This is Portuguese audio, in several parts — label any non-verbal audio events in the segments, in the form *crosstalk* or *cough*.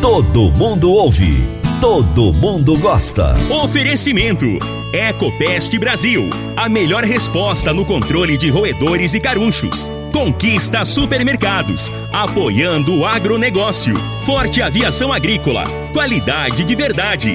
Todo mundo ouve. Todo mundo gosta. Oferecimento. Ecopest Brasil. A melhor resposta no controle de roedores e carunchos. Conquista supermercados. Apoiando o agronegócio. Forte aviação agrícola. Qualidade de verdade.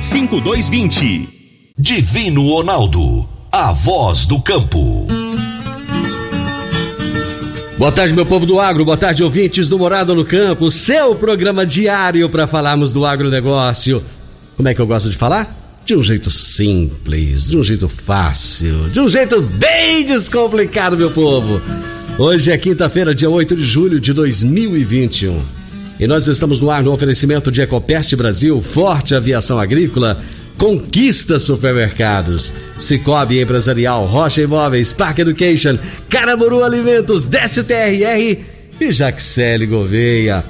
5220. Divino Ronaldo. A voz do campo. Boa tarde, meu povo do agro, boa tarde, ouvintes do Morado no Campo, seu programa diário para falarmos do agronegócio. Como é que eu gosto de falar? De um jeito simples, de um jeito fácil, de um jeito bem descomplicado, meu povo. Hoje é quinta-feira, dia 8 de julho de 2021. E nós estamos no ar no oferecimento de Ecopest Brasil, Forte Aviação Agrícola, Conquista Supermercados, Cicobi Empresarial, Rocha Imóveis, Park Education, Caramuru Alimentos, Décio TRR e Jaxele Gouveia.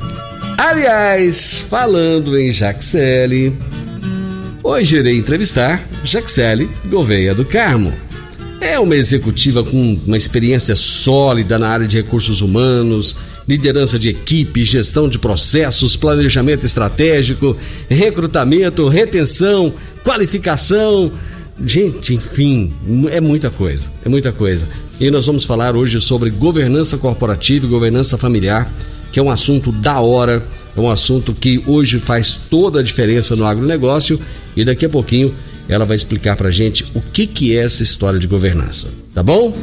Aliás, falando em Jaxele, hoje irei entrevistar Jaxele Gouveia do Carmo. É uma executiva com uma experiência sólida na área de recursos humanos, liderança de equipe, gestão de processos, planejamento estratégico, recrutamento, retenção, qualificação. Gente, enfim, é muita coisa, é muita coisa. E nós vamos falar hoje sobre governança corporativa e governança familiar, que é um assunto da hora, é um assunto que hoje faz toda a diferença no agronegócio e daqui a pouquinho ela vai explicar pra gente o que que é essa história de governança, tá bom?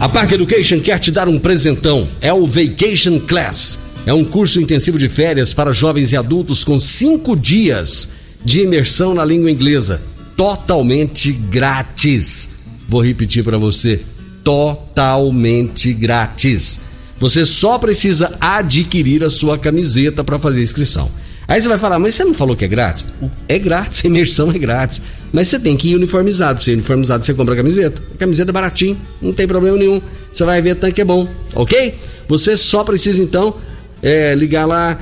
A Park Education quer te dar um presentão. É o Vacation Class. É um curso intensivo de férias para jovens e adultos com cinco dias de imersão na língua inglesa, totalmente grátis. Vou repetir para você: totalmente grátis. Você só precisa adquirir a sua camiseta para fazer inscrição. Aí você vai falar, mas você não falou que é grátis? É grátis, a *laughs* imersão é grátis. Mas você tem que ir uniformizado. Pra você ir uniformizado, você compra a camiseta. A camiseta é baratinho, não tem problema nenhum. Você vai ver tanto que é bom, ok? Você só precisa então é, ligar lá,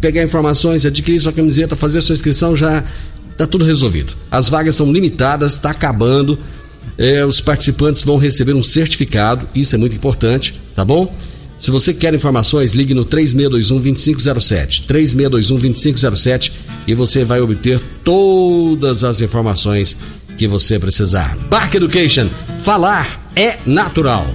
pegar informações, adquirir sua camiseta, fazer sua inscrição, já tá tudo resolvido. As vagas são limitadas, está acabando. É, os participantes vão receber um certificado, isso é muito importante, tá bom? Se você quer informações, ligue no 3621-2507. 3621-2507 e você vai obter todas as informações que você precisar. Park Education, falar é natural.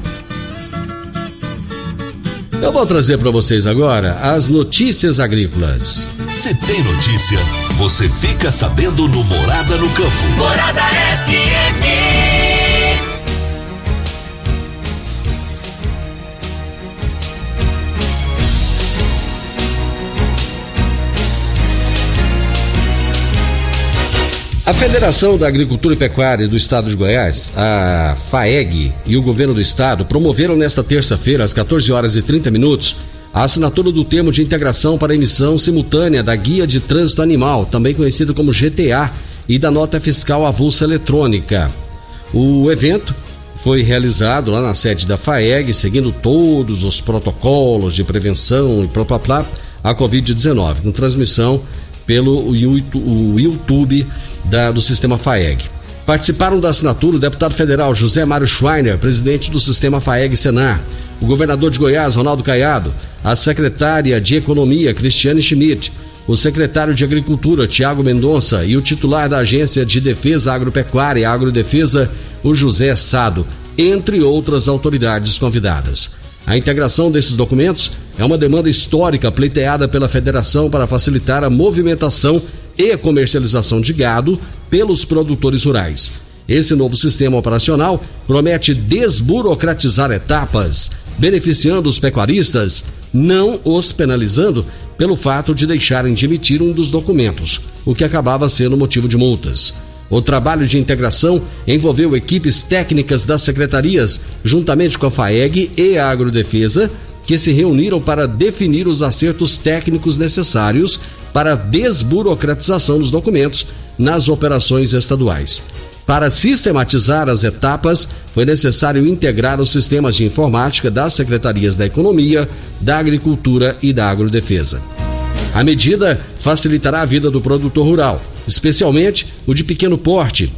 Eu vou trazer para vocês agora as notícias agrícolas. Se tem notícia, você fica sabendo no Morada no Campo. Morada FM. A Federação da Agricultura e Pecuária do Estado de Goiás, a FAEG, e o governo do estado promoveram nesta terça-feira, às 14 horas e 30 minutos, a assinatura do termo de integração para emissão simultânea da Guia de Trânsito Animal, também conhecido como GTA, e da nota fiscal avulsa eletrônica. O evento foi realizado lá na sede da FAEG, seguindo todos os protocolos de prevenção e propaplá a Covid-19, com transmissão pelo YouTube da, do sistema FAEG. Participaram da assinatura o deputado federal José Mário Schweiner, presidente do sistema FAEG Senar, o governador de Goiás, Ronaldo Caiado, a secretária de Economia, Cristiane Schmidt, o secretário de Agricultura, Tiago Mendonça, e o titular da Agência de Defesa Agropecuária e Agrodefesa, o José Sado, entre outras autoridades convidadas. A integração desses documentos é uma demanda histórica pleiteada pela Federação para facilitar a movimentação e comercialização de gado pelos produtores rurais. Esse novo sistema operacional promete desburocratizar etapas, beneficiando os pecuaristas, não os penalizando pelo fato de deixarem de emitir um dos documentos, o que acabava sendo motivo de multas. O trabalho de integração envolveu equipes técnicas das secretarias, juntamente com a FAEG e a Agrodefesa, que se reuniram para definir os acertos técnicos necessários para a desburocratização dos documentos nas operações estaduais. Para sistematizar as etapas, foi necessário integrar os sistemas de informática das secretarias da Economia, da Agricultura e da Agrodefesa. A medida facilitará a vida do produtor rural, especialmente o de pequeno porte,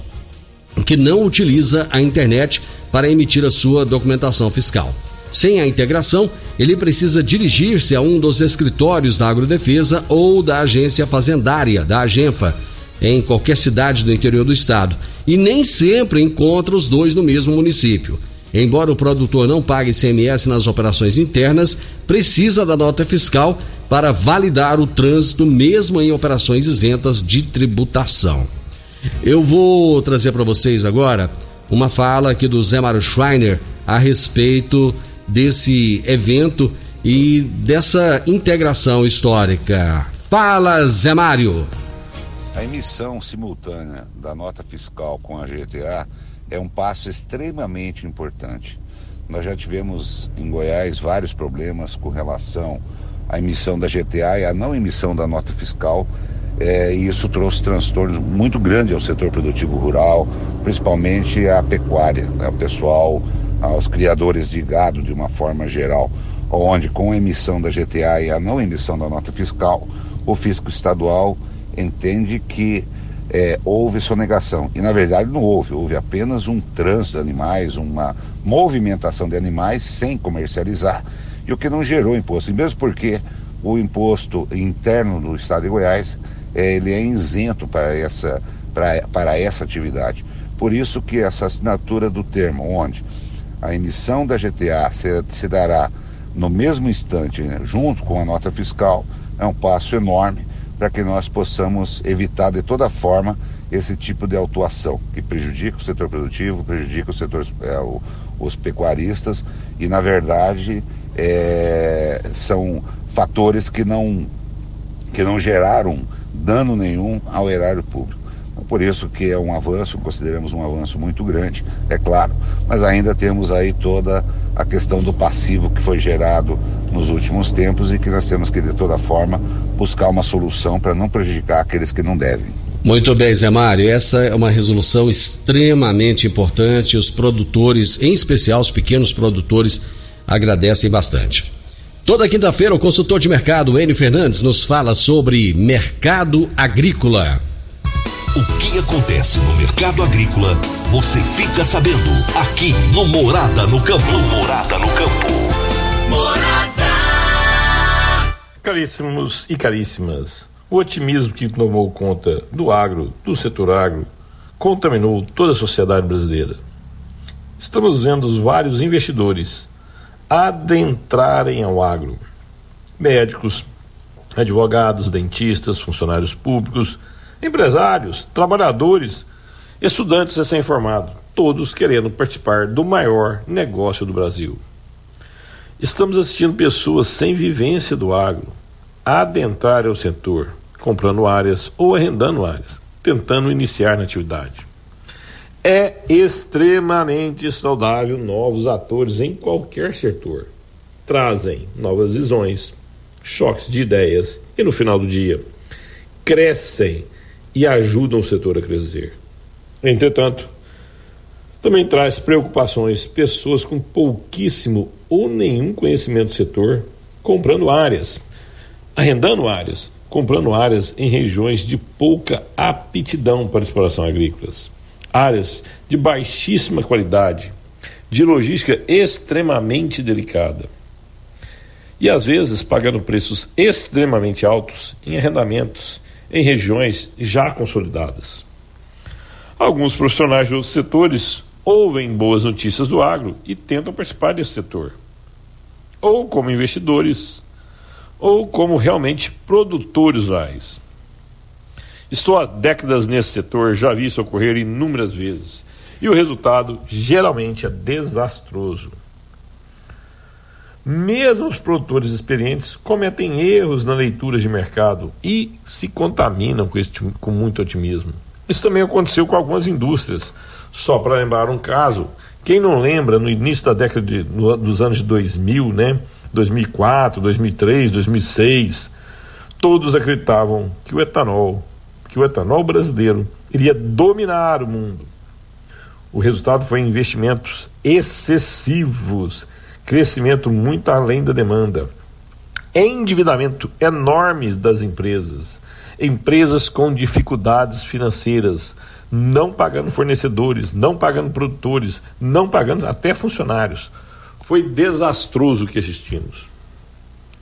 que não utiliza a internet para emitir a sua documentação fiscal. Sem a integração, ele precisa dirigir-se a um dos escritórios da Agrodefesa ou da Agência Fazendária, da Agenfa, em qualquer cidade do interior do estado, e nem sempre encontra os dois no mesmo município. Embora o produtor não pague ICMS nas operações internas, precisa da nota fiscal para validar o trânsito, mesmo em operações isentas de tributação. Eu vou trazer para vocês agora uma fala aqui do Zé Mário Schreiner a respeito desse evento e dessa integração histórica. Fala, Zé Mário! A emissão simultânea da nota fiscal com a GTA é um passo extremamente importante. Nós já tivemos em Goiás vários problemas com relação à emissão da GTA e à não emissão da nota fiscal. É, e isso trouxe transtornos muito grandes ao setor produtivo rural, principalmente à pecuária, né, ao pessoal, aos criadores de gado de uma forma geral, onde com a emissão da GTA e a não emissão da nota fiscal, o fisco estadual entende que é, houve sonegação. E na verdade não houve, houve apenas um trânsito de animais, uma movimentação de animais sem comercializar, e o que não gerou imposto. E mesmo porque o imposto interno do estado de Goiás é, ele é isento para essa, para, para essa atividade. Por isso que essa assinatura do termo, onde a emissão da GTA se, se dará no mesmo instante, né, junto com a nota fiscal, é um passo enorme para que nós possamos evitar de toda forma esse tipo de autuação que prejudica o setor produtivo, prejudica o setor, é, o, os pecuaristas e na verdade é, são fatores que não que não geraram dano nenhum ao erário público. Por isso que é um avanço, consideramos um avanço muito grande, é claro, mas ainda temos aí toda a questão do passivo que foi gerado nos últimos tempos e que nós temos que, de toda forma, buscar uma solução para não prejudicar aqueles que não devem. Muito bem, Zé Mário. Essa é uma resolução extremamente importante. Os produtores, em especial os pequenos produtores, agradecem bastante. Toda quinta-feira, o consultor de mercado Enio Fernandes nos fala sobre mercado agrícola. O que acontece no mercado agrícola, você fica sabendo aqui no Morada no Campo. Morada no Campo. Morada. Caríssimos e caríssimas, o otimismo que tomou conta do agro, do setor agro, contaminou toda a sociedade brasileira. Estamos vendo os vários investidores adentrarem ao agro. Médicos, advogados, dentistas, funcionários públicos, empresários, trabalhadores, estudantes recém-formados, todos querendo participar do maior negócio do Brasil. Estamos assistindo pessoas sem vivência do agro adentrar ao setor, comprando áreas ou arrendando áreas, tentando iniciar na atividade. É extremamente saudável novos atores em qualquer setor. Trazem novas visões, choques de ideias e, no final do dia, crescem e ajudam o setor a crescer. Entretanto, também traz preocupações, pessoas com pouquíssimo ou nenhum conhecimento do setor comprando áreas, arrendando áreas, comprando áreas em regiões de pouca aptidão para exploração agrícolas, áreas de baixíssima qualidade, de logística extremamente delicada. E às vezes pagando preços extremamente altos em arrendamentos em regiões já consolidadas. Alguns profissionais de outros setores ouvem boas notícias do agro e tentam participar desse setor. ou como investidores, ou como realmente produtores rurais. Estou há décadas nesse setor, já vi isso ocorrer inúmeras vezes. E o resultado geralmente é desastroso. Mesmo os produtores experientes cometem erros na leitura de mercado e se contaminam com, este, com muito otimismo. Isso também aconteceu com algumas indústrias. Só para lembrar um caso, quem não lembra, no início da década de, no, dos anos de 2000, né? 2004, 2003, 2006, todos acreditavam que o etanol, que o etanol brasileiro iria dominar o mundo. O resultado foi investimentos excessivos, crescimento muito além da demanda, endividamento enorme das empresas, empresas com dificuldades financeiras, não pagando fornecedores, não pagando produtores, não pagando até funcionários. Foi desastroso que assistimos.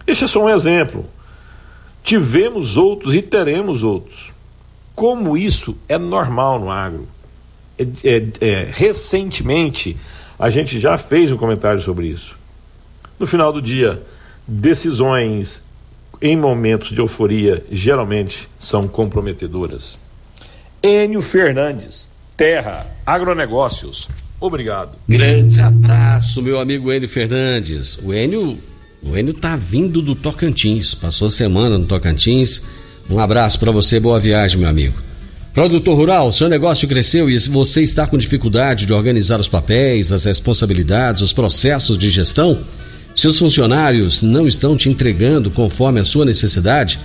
Este é só um exemplo. Tivemos outros e teremos outros. Como isso é normal no agro. É, é, é, recentemente, a gente já fez um comentário sobre isso. No final do dia, decisões em momentos de euforia geralmente são comprometedoras. Enio Fernandes, Terra, Agronegócios. Obrigado. Grande abraço, meu amigo Enio Fernandes. O Enio, o Enio tá vindo do Tocantins, passou semana no Tocantins. Um abraço para você, boa viagem, meu amigo. Produtor rural, seu negócio cresceu e você está com dificuldade de organizar os papéis, as responsabilidades, os processos de gestão? Seus funcionários não estão te entregando conforme a sua necessidade?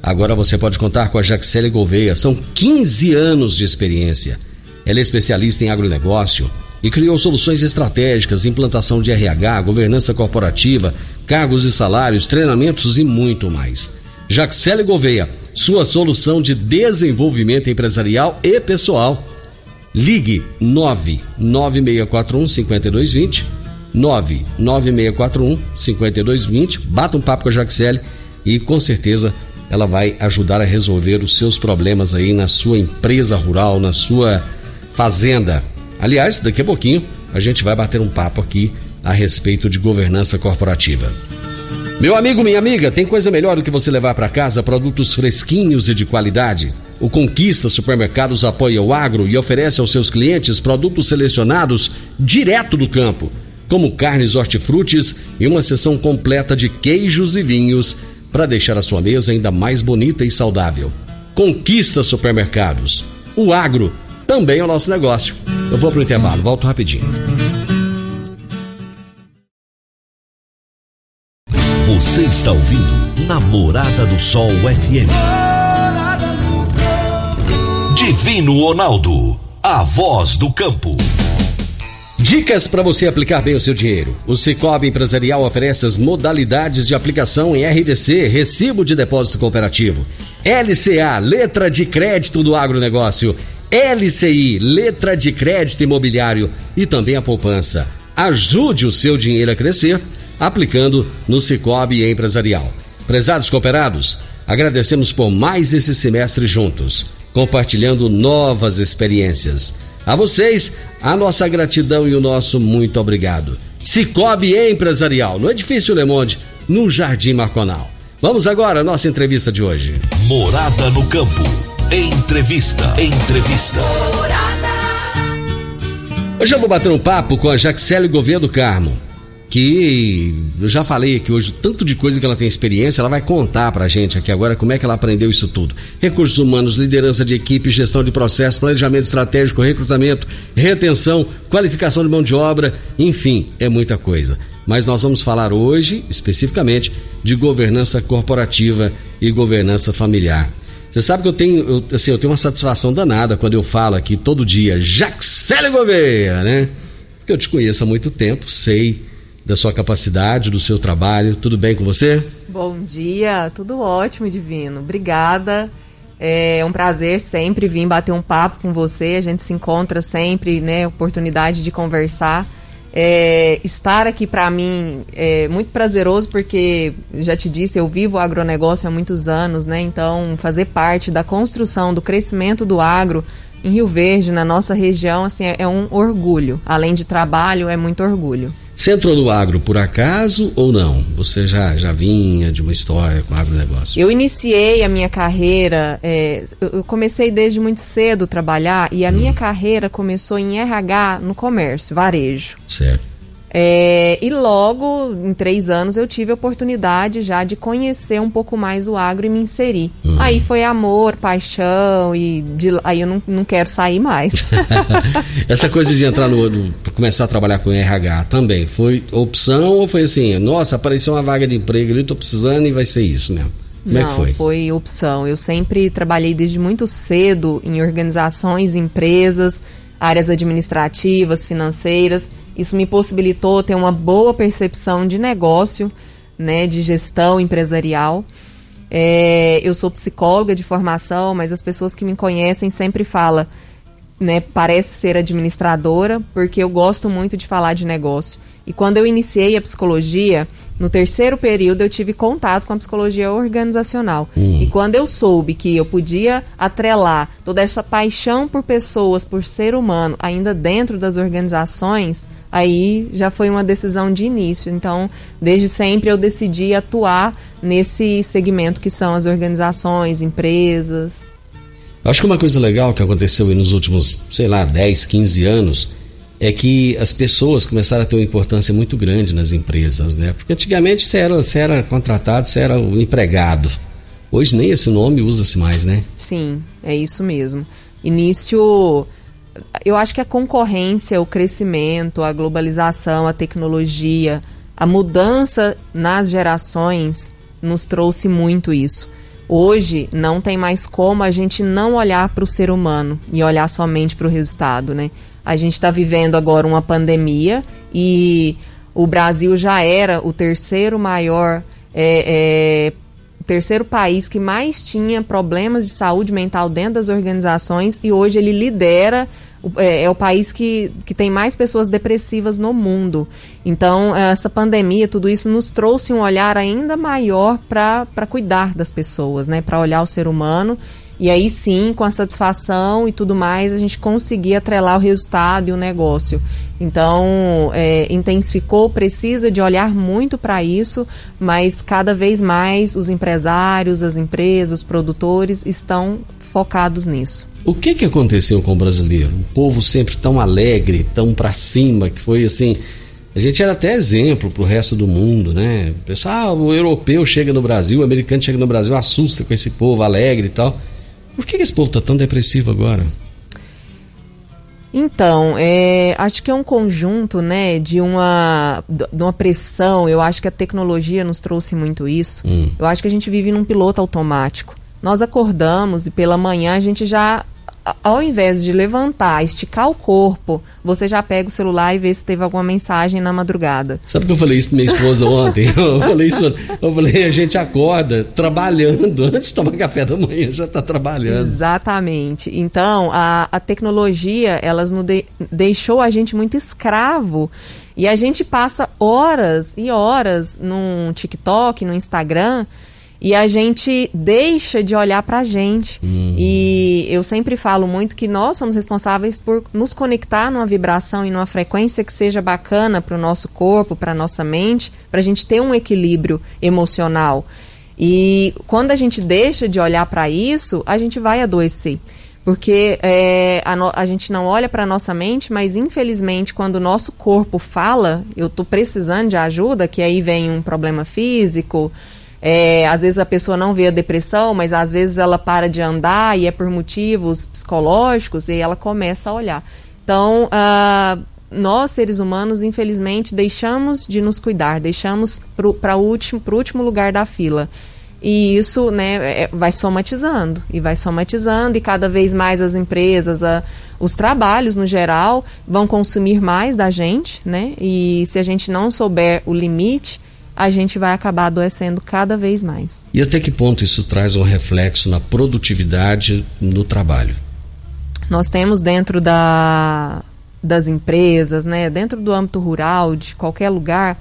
Agora você pode contar com a Jaxele Gouveia. São 15 anos de experiência. Ela é especialista em agronegócio e criou soluções estratégicas, implantação de RH, governança corporativa, cargos e salários, treinamentos e muito mais. Jaxele Gouveia, sua solução de desenvolvimento empresarial e pessoal. Ligue 99641 5220 99641 5220. Bata um papo com a Jaxele e com certeza ela vai ajudar a resolver os seus problemas aí na sua empresa rural, na sua fazenda. Aliás, daqui a pouquinho a gente vai bater um papo aqui a respeito de governança corporativa. Meu amigo, minha amiga, tem coisa melhor do que você levar para casa produtos fresquinhos e de qualidade. O Conquista Supermercados apoia o agro e oferece aos seus clientes produtos selecionados direto do campo, como carnes hortifrutis e uma seção completa de queijos e vinhos para deixar a sua mesa ainda mais bonita e saudável. Conquista Supermercados. O agro também é o nosso negócio. Eu vou para o intervalo, volto rapidinho. Você está ouvindo Namorada do Sol FM. Divino Ronaldo, a voz do campo. Dicas para você aplicar bem o seu dinheiro. O Cicobi Empresarial oferece as modalidades de aplicação em RDC, Recibo de Depósito Cooperativo, LCA, Letra de Crédito do Agronegócio, LCI, Letra de Crédito Imobiliário e também a poupança. Ajude o seu dinheiro a crescer aplicando no Cicobi Empresarial. Prezados cooperados, agradecemos por mais esse semestre juntos, compartilhando novas experiências. A vocês, a nossa gratidão e o nosso muito obrigado. Cicobi Empresarial, no Edifício Le Monde, no Jardim Marconal. Vamos agora à nossa entrevista de hoje. Morada no campo. Entrevista. Entrevista. Hoje eu vou bater um papo com a Jaxele Gouveia do Carmo que eu já falei aqui hoje, tanto de coisa que ela tem experiência, ela vai contar pra gente aqui agora como é que ela aprendeu isso tudo. Recursos humanos, liderança de equipe, gestão de processo, planejamento estratégico, recrutamento, retenção, qualificação de mão de obra, enfim, é muita coisa. Mas nós vamos falar hoje, especificamente, de governança corporativa e governança familiar. Você sabe que eu tenho, eu, assim, eu tenho uma satisfação danada quando eu falo aqui todo dia, Jaxele Gouveia, né? Porque eu te conheço há muito tempo, sei da sua capacidade, do seu trabalho. Tudo bem com você? Bom dia, tudo ótimo, Divino. Obrigada. É um prazer sempre vir bater um papo com você. A gente se encontra sempre, né? Oportunidade de conversar. É, estar aqui para mim é muito prazeroso porque já te disse eu vivo o agronegócio há muitos anos, né? Então fazer parte da construção do crescimento do agro em Rio Verde, na nossa região, assim é, é um orgulho. Além de trabalho, é muito orgulho. Você entrou no agro por acaso ou não? Você já, já vinha de uma história com agronegócio? Eu iniciei a minha carreira, é, eu comecei desde muito cedo a trabalhar e a hum. minha carreira começou em RH no comércio, varejo. Certo. É, e logo, em três anos, eu tive a oportunidade já de conhecer um pouco mais o agro e me inserir. Uhum. Aí foi amor, paixão e de, aí eu não, não quero sair mais. *laughs* Essa coisa de entrar no, no, começar a trabalhar com RH também foi opção ou foi assim, nossa, apareceu uma vaga de emprego ali, estou precisando e vai ser isso mesmo? Como não, é que foi? foi opção. Eu sempre trabalhei desde muito cedo em organizações, empresas, áreas administrativas, financeiras isso me possibilitou ter uma boa percepção de negócio, né, de gestão empresarial. É, eu sou psicóloga de formação, mas as pessoas que me conhecem sempre falam, né, parece ser administradora, porque eu gosto muito de falar de negócio. E quando eu iniciei a psicologia, no terceiro período eu tive contato com a psicologia organizacional. Hum. E quando eu soube que eu podia atrelar toda essa paixão por pessoas, por ser humano, ainda dentro das organizações, aí já foi uma decisão de início. Então, desde sempre eu decidi atuar nesse segmento que são as organizações, empresas. Acho que uma coisa legal que aconteceu nos últimos, sei lá, 10, 15 anos é que as pessoas começaram a ter uma importância muito grande nas empresas, né? Porque antigamente você era, você era contratado, você era o empregado. Hoje nem esse nome usa-se mais, né? Sim, é isso mesmo. Início, eu acho que a concorrência, o crescimento, a globalização, a tecnologia, a mudança nas gerações nos trouxe muito isso. Hoje não tem mais como a gente não olhar para o ser humano e olhar somente para o resultado, né? A gente está vivendo agora uma pandemia e o Brasil já era o terceiro maior, é, é, terceiro país que mais tinha problemas de saúde mental dentro das organizações e hoje ele lidera é, é, o país que, que tem mais pessoas depressivas no mundo. Então, essa pandemia, tudo isso nos trouxe um olhar ainda maior para cuidar das pessoas, né? Para olhar o ser humano e aí sim, com a satisfação e tudo mais, a gente conseguia atrelar o resultado e o negócio. Então, é, intensificou, precisa de olhar muito para isso, mas cada vez mais os empresários, as empresas, os produtores estão focados nisso. O que, que aconteceu com o brasileiro? Um povo sempre tão alegre, tão para cima, que foi assim. A gente era até exemplo para o resto do mundo, né? O pessoal, ah, o europeu chega no Brasil, o americano chega no Brasil, assusta com esse povo alegre e tal. Por que esse povo está tão depressivo agora? Então, é, acho que é um conjunto, né, de uma, de uma pressão. Eu acho que a tecnologia nos trouxe muito isso. Hum. Eu acho que a gente vive num piloto automático. Nós acordamos e pela manhã a gente já ao invés de levantar, esticar o corpo, você já pega o celular e vê se teve alguma mensagem na madrugada. Sabe que eu falei isso pra minha esposa ontem? *laughs* Eu falei isso, eu falei, a gente acorda trabalhando, *laughs* antes de tomar café da manhã já está trabalhando. Exatamente. Então, a, a tecnologia, elas nos de, deixou a gente muito escravo. E a gente passa horas e horas no TikTok, no Instagram, e a gente deixa de olhar para a gente. Uhum. E eu sempre falo muito que nós somos responsáveis por nos conectar numa vibração e numa frequência que seja bacana para o nosso corpo, para nossa mente, para a gente ter um equilíbrio emocional. E quando a gente deixa de olhar para isso, a gente vai adoecer. Porque é, a, no, a, gente não olha para nossa mente, mas infelizmente, quando o nosso corpo fala, eu estou precisando de ajuda, que aí vem um problema físico, é, às vezes a pessoa não vê a depressão, mas às vezes ela para de andar e é por motivos psicológicos e ela começa a olhar. Então, uh, nós seres humanos, infelizmente, deixamos de nos cuidar, deixamos para o último, último lugar da fila. E isso né, é, vai somatizando, e vai somatizando, e cada vez mais as empresas, a, os trabalhos no geral, vão consumir mais da gente, né? E se a gente não souber o limite, a gente vai acabar adoecendo cada vez mais. E até que ponto isso traz um reflexo na produtividade no trabalho? Nós temos dentro da, das empresas, né, dentro do âmbito rural, de qualquer lugar,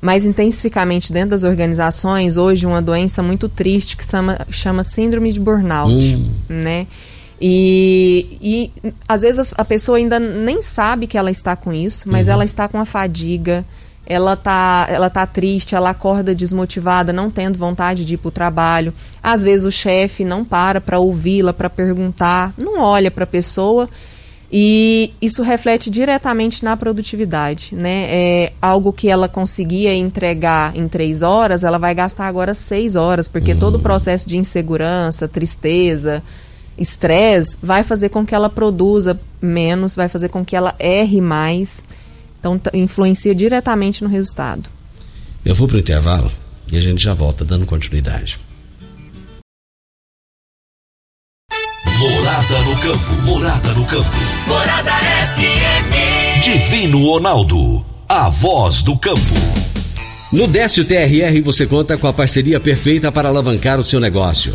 mais intensificamente dentro das organizações, hoje uma doença muito triste que chama, chama síndrome de burnout, hum. né? E, e às vezes a pessoa ainda nem sabe que ela está com isso, mas uhum. ela está com a fadiga, ela tá, ela tá triste, ela acorda desmotivada, não tendo vontade de ir para o trabalho. Às vezes o chefe não para para ouvi-la, para perguntar, não olha para a pessoa e isso reflete diretamente na produtividade, né? É algo que ela conseguia entregar em três horas, ela vai gastar agora seis horas, porque uhum. todo o processo de insegurança, tristeza, estresse vai fazer com que ela produza menos, vai fazer com que ela erre mais. Então influencia diretamente no resultado. Eu vou para o intervalo e a gente já volta dando continuidade. Morada no campo, morada no campo. Morada FM. Divino Ronaldo, a voz do campo. No Décio TRR você conta com a parceria perfeita para alavancar o seu negócio.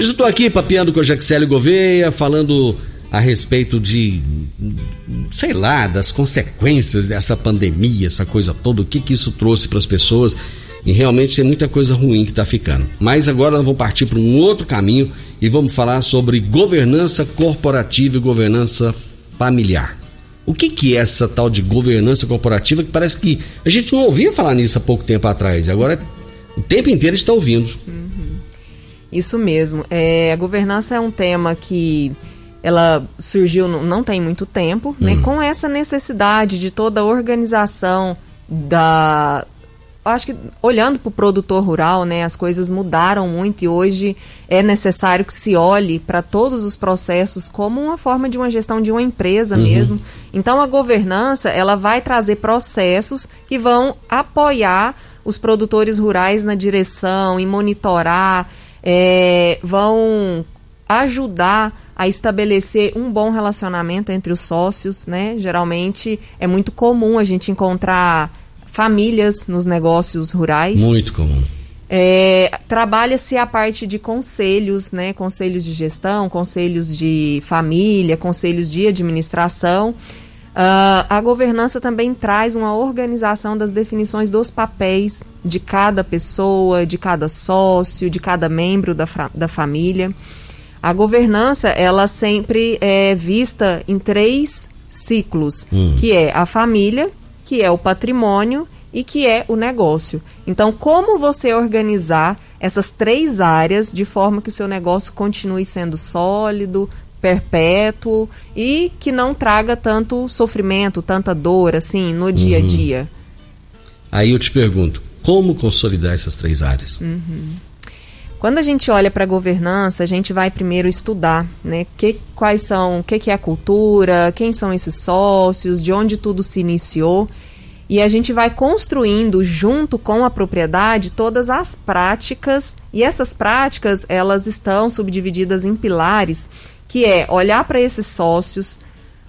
Hoje eu estou aqui papeando com o Jaxélio Gouveia, falando a respeito de, sei lá, das consequências dessa pandemia, essa coisa toda, o que, que isso trouxe para as pessoas. E realmente tem muita coisa ruim que está ficando. Mas agora nós vamos partir para um outro caminho e vamos falar sobre governança corporativa e governança familiar. O que, que é essa tal de governança corporativa que parece que a gente não ouvia falar nisso há pouco tempo atrás. Agora o tempo inteiro está ouvindo. Isso mesmo. É, a governança é um tema que ela surgiu não tem muito tempo, né, hum. com essa necessidade de toda a organização da acho que olhando para o produtor rural, né, as coisas mudaram muito e hoje é necessário que se olhe para todos os processos como uma forma de uma gestão de uma empresa uhum. mesmo. Então a governança ela vai trazer processos que vão apoiar os produtores rurais na direção e monitorar é, vão ajudar a estabelecer um bom relacionamento entre os sócios, né? Geralmente é muito comum a gente encontrar famílias nos negócios rurais. Muito comum. É, Trabalha-se a parte de conselhos, né? Conselhos de gestão, conselhos de família, conselhos de administração. Uh, a governança também traz uma organização das definições dos papéis de cada pessoa, de cada sócio, de cada membro da, da família. A governança, ela sempre é vista em três ciclos, hum. que é a família, que é o patrimônio e que é o negócio. Então, como você organizar essas três áreas de forma que o seu negócio continue sendo sólido, perpétuo e que não traga tanto sofrimento, tanta dor assim no dia a uhum. dia. Aí eu te pergunto, como consolidar essas três áreas? Uhum. Quando a gente olha para a governança, a gente vai primeiro estudar, né? Que, quais são, o que, que é a cultura, quem são esses sócios, de onde tudo se iniciou. E a gente vai construindo junto com a propriedade todas as práticas, e essas práticas, elas estão subdivididas em pilares que é olhar para esses sócios,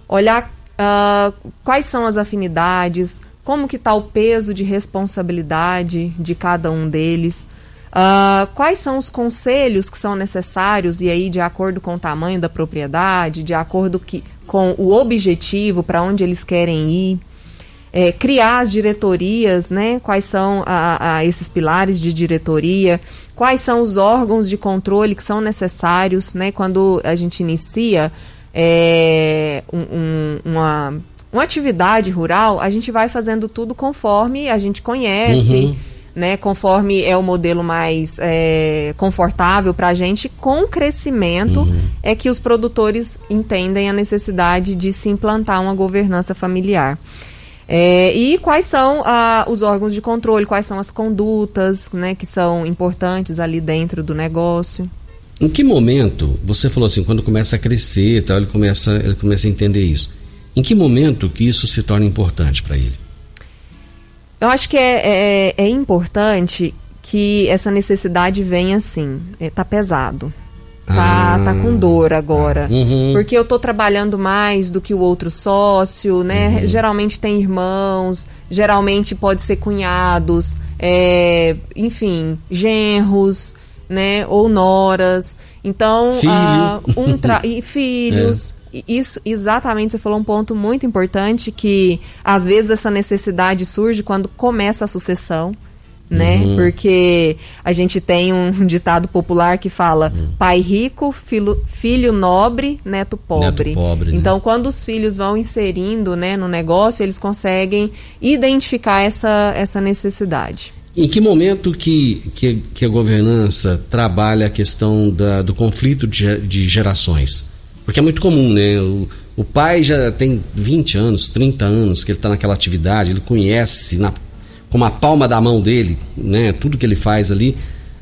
olhar uh, quais são as afinidades, como que está o peso de responsabilidade de cada um deles, uh, quais são os conselhos que são necessários e aí de acordo com o tamanho da propriedade, de acordo que, com o objetivo para onde eles querem ir. É, criar as diretorias, né? Quais são a, a esses pilares de diretoria? quais são os órgãos de controle que são necessários, né? Quando a gente inicia é, um, um, uma, uma atividade rural, a gente vai fazendo tudo conforme a gente conhece. Uhum. Né, conforme é o modelo mais é, confortável para a gente, com crescimento uhum. é que os produtores entendem a necessidade de se implantar uma governança familiar. É, e quais são ah, os órgãos de controle, quais são as condutas né, que são importantes ali dentro do negócio. Em que momento, você falou assim, quando começa a crescer, tal, ele, começa, ele começa a entender isso. Em que momento que isso se torna importante para ele? Eu acho que é, é, é, importante que essa necessidade venha assim, é, tá pesado tá, ah, tá com dor agora. Uhum. Porque eu tô trabalhando mais do que o outro sócio, né? Uhum. Geralmente tem irmãos, geralmente pode ser cunhados. é, enfim, genros, né? Ou noras. Então, Filho. ah, um tra- *laughs* e filhos. E Isso, exatamente, você falou um ponto muito importante que às vezes essa necessidade surge quando começa a sucessão, né? Uhum. Porque a gente tem um *laughs* ditado popular que fala Uhum. pai rico, filho, filho nobre, neto pobre. Neto pobre, né? Então, quando os filhos vão inserindo né, no negócio, eles conseguem identificar essa, essa necessidade. Em que momento que, que, que a governança trabalha a questão da- do conflito de, de gerações? Porque é muito comum, né? O, o pai já tem 20 anos, 30 anos que ele está naquela atividade, ele conhece na, como a palma da mão dele, né? Tudo que ele faz ali.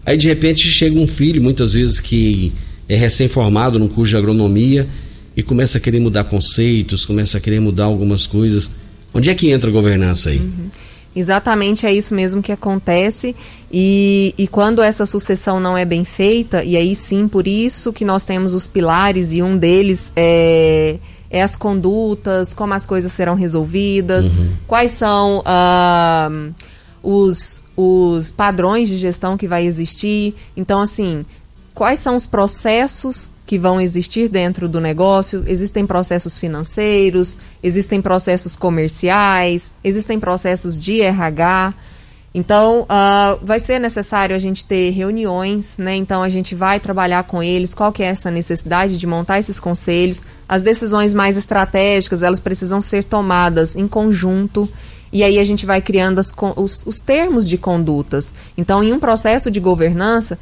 Aí de repente chega um filho, muitas vezes que é recém-formado num curso de agronomia e começa a querer mudar conceitos, começa a querer mudar algumas coisas. Onde é que entra a governança aí? Exatamente é isso mesmo que acontece. E, e quando essa sucessão não é bem feita, e aí sim, por isso que nós temos os pilares, e um deles é, é as condutas, como as coisas serão resolvidas, quais são ah, os, os padrões de gestão que vai existir. Então, assim, quais são os processos que vão existir dentro do negócio. Existem processos financeiros, existem processos comerciais, existem processos de RH. Então, ah, vai ser necessário a gente ter reuniões, né? Então, a gente vai trabalhar com eles, qual que é essa necessidade de montar esses conselhos. As decisões mais estratégicas, elas precisam ser tomadas em conjunto. E aí a gente vai criando as os, os termos de condutas. Então, em um processo de governança,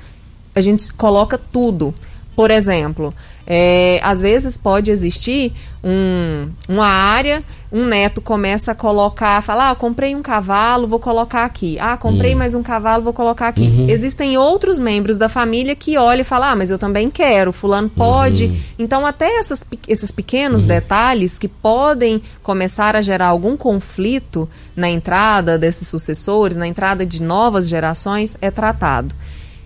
a gente coloca tudo. Por exemplo, é, às vezes pode existir um- uma área, um neto começa a colocar, fala, ah, comprei um cavalo, vou colocar aqui. Ah, comprei mais um cavalo, vou colocar aqui. Existem outros membros da família que olham e falam, ah, mas eu também quero, fulano pode. Então, até essas esses pequenos detalhes que podem começar a gerar algum conflito na entrada desses sucessores, na entrada de novas gerações, é tratado.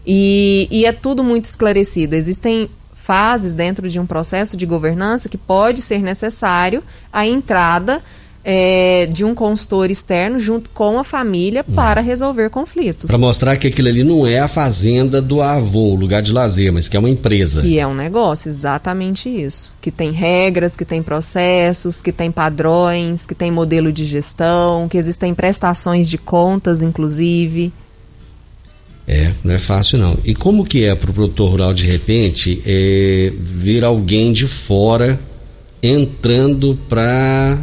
E, e é tudo muito esclarecido. Existem fases dentro de um processo de governança que pode ser necessário a entrada é, de um consultor externo junto com a família para resolver conflitos. Para mostrar que aquilo ali não é a fazenda do avô, o lugar de lazer, mas que é uma empresa. Que é um negócio, exatamente isso. Que tem regras, que tem processos, que tem padrões, que tem modelo de gestão, que existem prestações de contas, inclusive. É, não é fácil não. E como que é pro produtor rural de repente é, ver alguém de fora entrando pra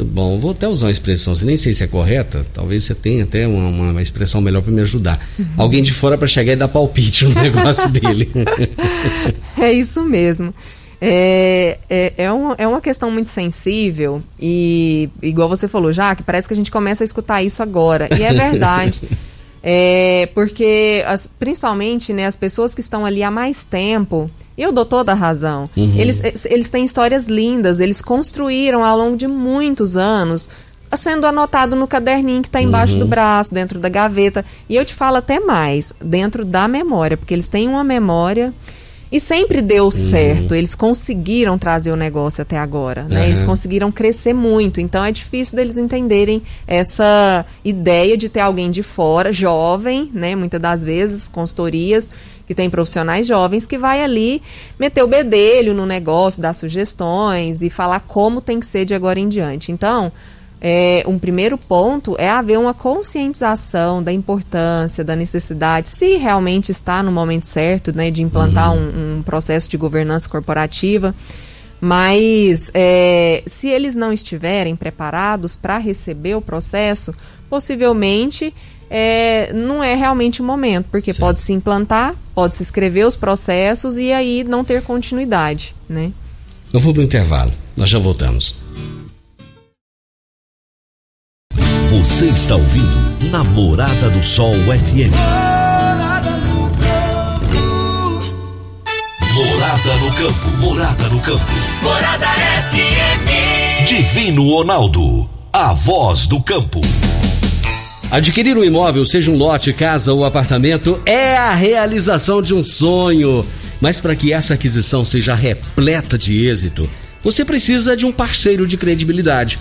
Bom, vou até usar uma expressão, assim, nem sei se é correta, talvez você tenha até uma, uma- expressão melhor para me ajudar. Alguém de fora para chegar e dar palpite no *laughs* negócio dele. *laughs* É isso mesmo. É, é, é, um- é uma questão muito sensível e, igual você falou, já que parece que a gente começa a escutar isso agora. E é *laughs* verdade. É, porque, as- principalmente, né, as pessoas que estão ali há mais tempo, eu dou toda a razão. Eles, eles têm histórias lindas, eles construíram ao longo de muitos anos, sendo anotado no caderninho que está embaixo do braço, dentro da gaveta. E eu te falo até mais, dentro da memória, porque eles têm uma memória. E sempre deu certo. Eles conseguiram trazer o negócio até agora, né? Eles Aham. conseguiram crescer muito. Então é difícil deles entenderem essa ideia de ter alguém de fora, jovem, né? Muitas das vezes, consultorias que tem profissionais jovens que vai ali meter o bedelho no negócio, dar sugestões e falar como tem que ser de agora em diante. Então, é, um primeiro ponto é haver uma conscientização da importância, da necessidade, se realmente está no momento certo, né, de implantar um, um processo de governança corporativa. Mas é, se eles não estiverem preparados para receber o processo, possivelmente é, não é realmente o momento, porque pode se implantar, pode se escrever os processos e aí não ter continuidade, né? Eu vou pro intervalo, nós já voltamos. Você está ouvindo Namorada do Sol FM. Morada no campo, morada no campo. Morada FM. Divino Ronaldo, a voz do campo. Adquirir um imóvel, seja um lote, casa ou apartamento, é a realização de um sonho. Mas para que essa aquisição seja repleta de êxito, você precisa de um parceiro de credibilidade.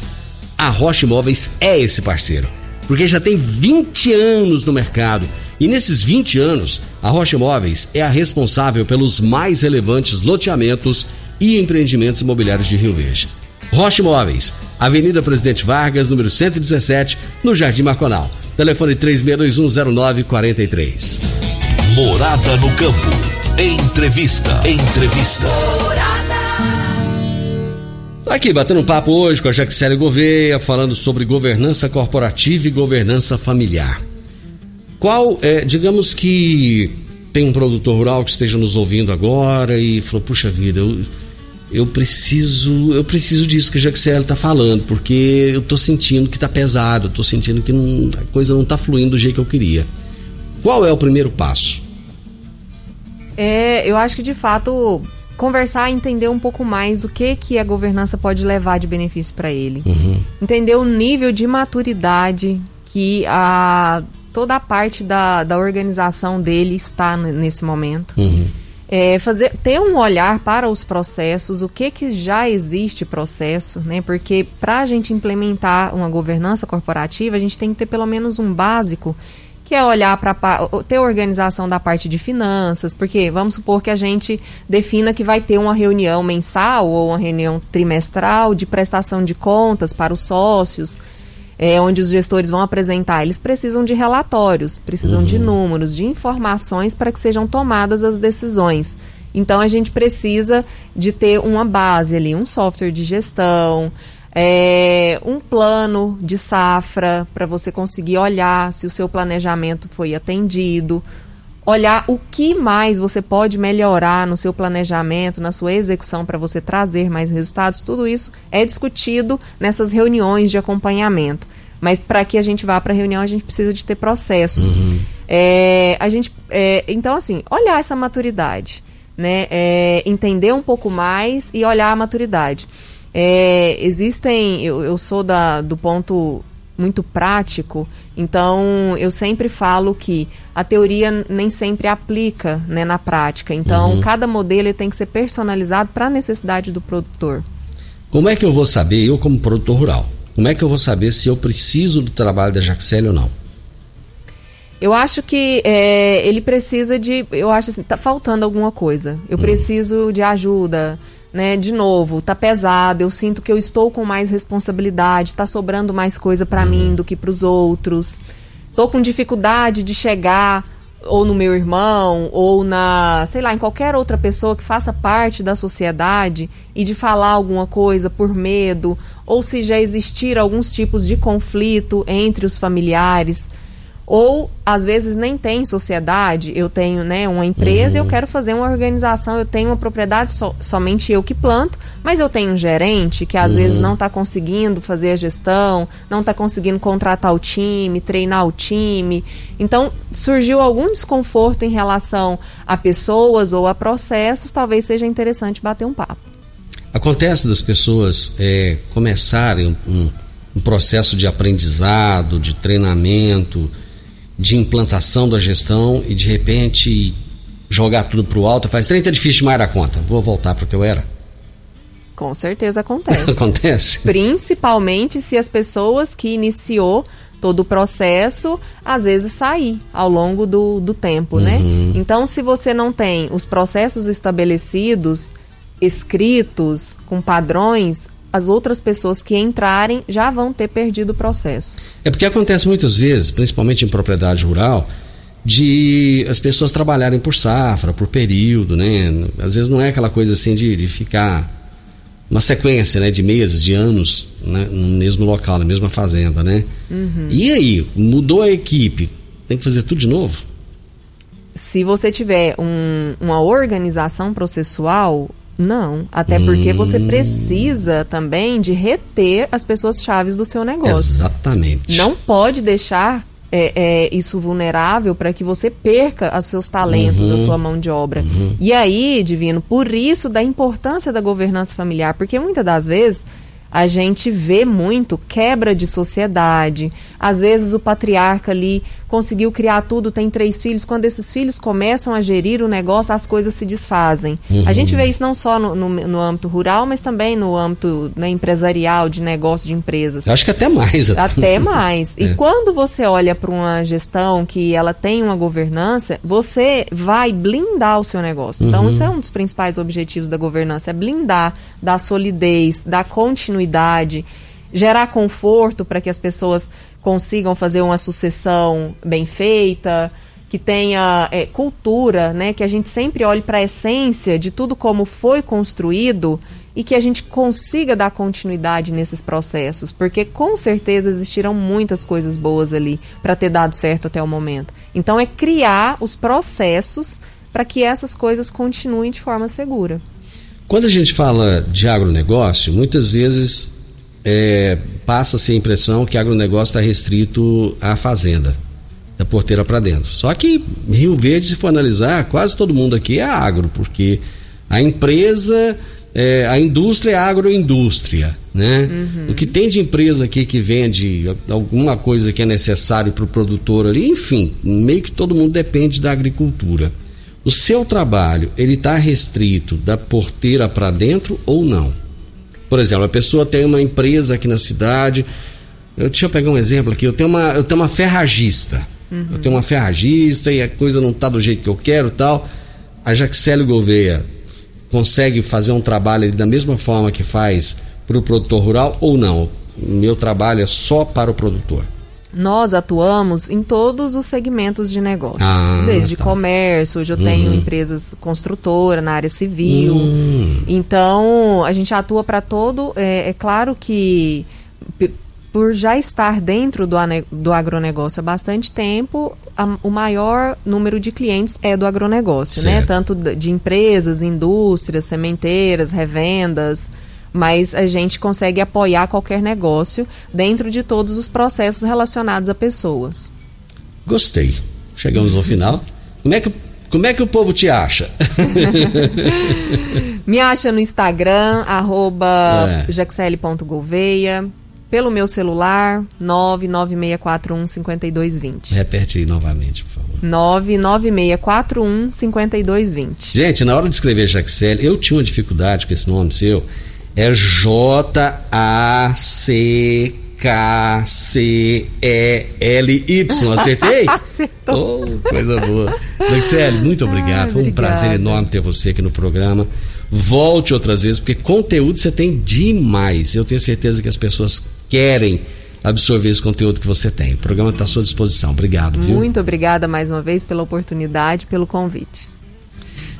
A Rocha Imóveis é esse parceiro. porque já tem 20 anos no mercado. E nesses 20 anos, a Rocha Imóveis é a responsável pelos mais relevantes loteamentos e empreendimentos imobiliários de Rio Verde. Rocha Imóveis, Avenida Presidente Vargas, número 117, no Jardim Marconal. Telefone 36210943. Morada no campo. Entrevista. Entrevista. Aqui, batendo um papo hoje com a Jaxele Gouveia, falando sobre governança corporativa e governança familiar. Qual é, digamos que tem um produtor rural que esteja nos ouvindo agora e falou, puxa vida, eu, eu preciso, eu preciso disso que a Jaxele está falando, porque eu estou sentindo que está pesado, estou sentindo que não, a coisa não está fluindo do jeito que eu queria. Qual é o primeiro passo? É, eu acho que de fato conversar, entender um pouco mais o que que a governança pode levar de benefício para ele, Uhum. entender o nível de maturidade que a toda a parte da, da organização dele está nesse momento. Uhum. É, fazer ter um olhar para os processos, o que que já existe processo, né? Porque para a gente implementar uma governança corporativa, a gente tem que ter pelo menos um básico, que é olhar para ter organização da parte de finanças, porque vamos supor que a gente defina que vai ter uma reunião mensal ou uma reunião trimestral de prestação de contas para os sócios é, onde os gestores vão apresentar, eles precisam de relatórios, precisam de números, de informações para que sejam tomadas as decisões. Então a gente precisa de ter uma base ali, um software de gestão, é, um plano de safra para você conseguir olhar se o seu planejamento foi atendido, olhar o que mais você pode melhorar no seu planejamento, na sua execução para você trazer mais resultados, tudo isso é discutido nessas reuniões de acompanhamento. Mas para que a gente vá para a reunião, a gente precisa de ter processos. É, a gente, é, então, assim, olhar essa maturidade, né? É, entender um pouco mais e olhar a maturidade. É, existem, eu, eu sou da, do ponto muito prático, então eu sempre falo que a teoria nem sempre aplica né, na prática. Então, cada modelo tem que ser personalizado para a necessidade do produtor. Como é que eu vou saber, eu como produtor rural, como é que eu vou saber se eu preciso do trabalho da Jaxele ou não? Eu acho que é, ele precisa de. Eu acho assim, tá faltando alguma coisa. Eu preciso de ajuda, né? De novo, tá pesado, eu sinto que eu estou com mais responsabilidade, tá sobrando mais coisa para mim do que para os outros. Tô com dificuldade de chegar ou no meu irmão, ou na, sei lá, em qualquer outra pessoa que faça parte da sociedade e de falar alguma coisa por medo, ou se já existir alguns tipos de conflito entre os familiares. Ou às vezes nem tem sociedade, eu tenho né, uma empresa, eu quero fazer uma organização, eu tenho uma propriedade so- somente eu que planto, mas eu tenho um gerente que às vezes não está conseguindo fazer a gestão, não está conseguindo contratar o time, treinar o time. Então surgiu algum desconforto em relação a pessoas ou a processos, talvez seja interessante bater um papo. Acontece das pessoas é, começarem um, um processo de aprendizado, de treinamento, de implantação da gestão e de repente jogar tudo pro alto, faz 30 é difícil demais da conta, vou voltar para o que eu era. Com certeza acontece. *laughs* Acontece. Principalmente se as pessoas que iniciou todo o processo, às vezes sair ao longo do, do tempo, né? Então, se você não tem os processos estabelecidos, escritos, com padrões, as outras pessoas que entrarem já vão ter perdido o processo. É porque acontece muitas vezes, principalmente em propriedade rural, de as pessoas trabalharem por safra, por período, né? Às vezes não é aquela coisa assim de, de ficar uma sequência, né, de meses, de anos, né, no mesmo local, na mesma fazenda, né? E aí, mudou a equipe, tem que fazer tudo de novo? Se você tiver um- uma organização processual, não. Até porque você precisa também de reter as pessoas chaves do seu negócio. Exatamente. Não pode deixar é, é, isso vulnerável para que você perca os seus talentos, a sua mão de obra. E aí, Divino, por isso da importância da governança familiar, porque muitas das vezes a gente vê muito quebra de sociedade. Às vezes o patriarca ali conseguiu criar tudo, tem três filhos. Quando esses filhos começam a gerir o negócio, as coisas se desfazem. Uhum. A gente vê isso não só no, no, no âmbito rural, mas também no âmbito né, empresarial, de negócio de empresas. Eu acho que até mais. Até mais. *laughs* é. E quando você olha para uma gestão que ela tem uma governança, você vai blindar o seu negócio. Então, uhum. esse é um dos principais objetivos da governança, é blindar, dar solidez, dar continuidade gerar conforto para que as pessoas consigam fazer uma sucessão bem feita, que tenha é, cultura, né, que a gente sempre olhe para a essência de tudo como foi construído e que a gente consiga dar continuidade nesses processos, porque com certeza existiram muitas coisas boas ali para ter dado certo até o momento. Então é criar os processos para que essas coisas continuem de forma segura. Quando a gente fala de agronegócio, muitas vezes é, passa-se a impressão que agronegócio está restrito à fazenda, da porteira para dentro. Só que Rio Verde, se for analisar, quase todo mundo aqui é agro, porque a empresa, é, a indústria é agroindústria. Né? Uhum. O que tem de empresa aqui que vende alguma coisa que é necessário para o produtor ali, enfim, meio que todo mundo depende da agricultura. O seu trabalho, ele está restrito da porteira para dentro ou não? Por exemplo, a pessoa tem uma empresa aqui na cidade. Eu, deixa eu pegar um exemplo aqui. Eu tenho uma, eu tenho uma ferragista. Uhum. Eu tenho uma ferragista e a coisa não está do jeito que eu quero tal. A Jaxélio Gouveia consegue fazer um trabalho da mesma forma que faz para o produtor rural ou não? Meu trabalho é só para o produtor. Nós atuamos em todos os segmentos de negócio. Ah, desde tá. comércio, hoje eu uhum. tenho empresas construtoras na área civil. Uhum. Então, a gente atua para todo. É, é, claro que por já estar dentro do, do agronegócio há bastante tempo, a, o maior número de clientes é do agronegócio, né? certo. né? Tanto de empresas, indústrias, sementeiras, revendas mas a gente consegue apoiar qualquer negócio dentro de todos os processos relacionados a pessoas. Gostei. Chegamos ao final. Como é que, como é que o povo te acha? *laughs* Me acha no Instagram, arroba é. jaxele.gouveia, pelo meu celular, 99641-5220. Repete aí novamente, por favor. 99641-5220. Gente, na hora de escrever Jaxele, eu tinha uma dificuldade com esse nome seu. É J-A-C-K-C-E-L-Y. *laughs* Acertei? Acertou. Oh, coisa boa. Jaxele, muito obrigado. Foi um prazer enorme ter você aqui no programa. Volte outras vezes, porque conteúdo você tem demais. Eu tenho certeza que as pessoas querem absorver esse conteúdo que você tem. O programa está à sua disposição. Obrigado. Viu? Muito obrigada mais uma vez pela oportunidade, pelo convite.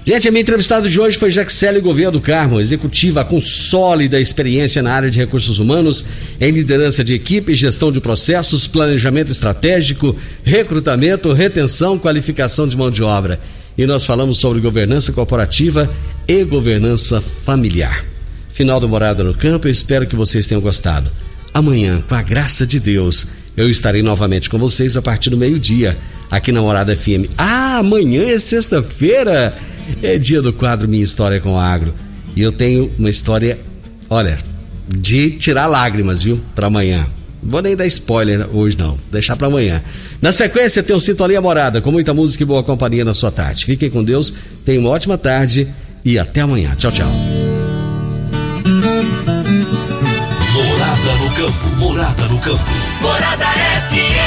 Gente, a minha entrevistada de hoje foi Jaxele Gouveia do Carmo, executiva com sólida experiência na área de recursos humanos, em liderança de equipe, gestão de processos, planejamento estratégico, recrutamento, retenção, qualificação de mão de obra. E nós falamos sobre governança corporativa e governança familiar. Final do Morada no Campo, eu espero que vocês tenham gostado. Amanhã, com a graça de Deus, eu estarei novamente com vocês a partir do meio-dia, aqui na Morada FM. Ah, amanhã é sexta-feira! É dia do quadro Minha História com o Agro. E eu tenho uma história, olha, de tirar lágrimas, viu? Para amanhã. Não vou nem dar spoiler hoje, não. Deixar para amanhã. Na sequência, tem o Sintonia Morada, com muita música e boa companhia na sua tarde. Fiquem com Deus, tenham uma ótima tarde e até amanhã. Tchau, tchau. Morada no campo, morada no campo. Morada FM.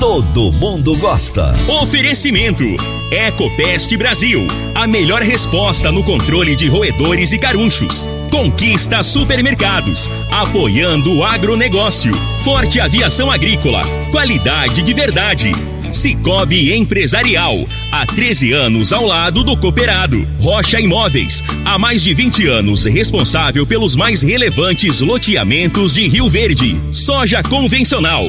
todo mundo gosta. Oferecimento: Ecopest Brasil. A melhor resposta no controle de roedores e carunchos. Conquista Supermercados. Apoiando o agronegócio. Forte Aviação Agrícola. Qualidade de verdade. Cicobi Empresarial, há 13 anos ao lado do cooperado. Rocha Imóveis, há mais de 20 anos responsável pelos mais relevantes loteamentos de Rio Verde. Soja convencional.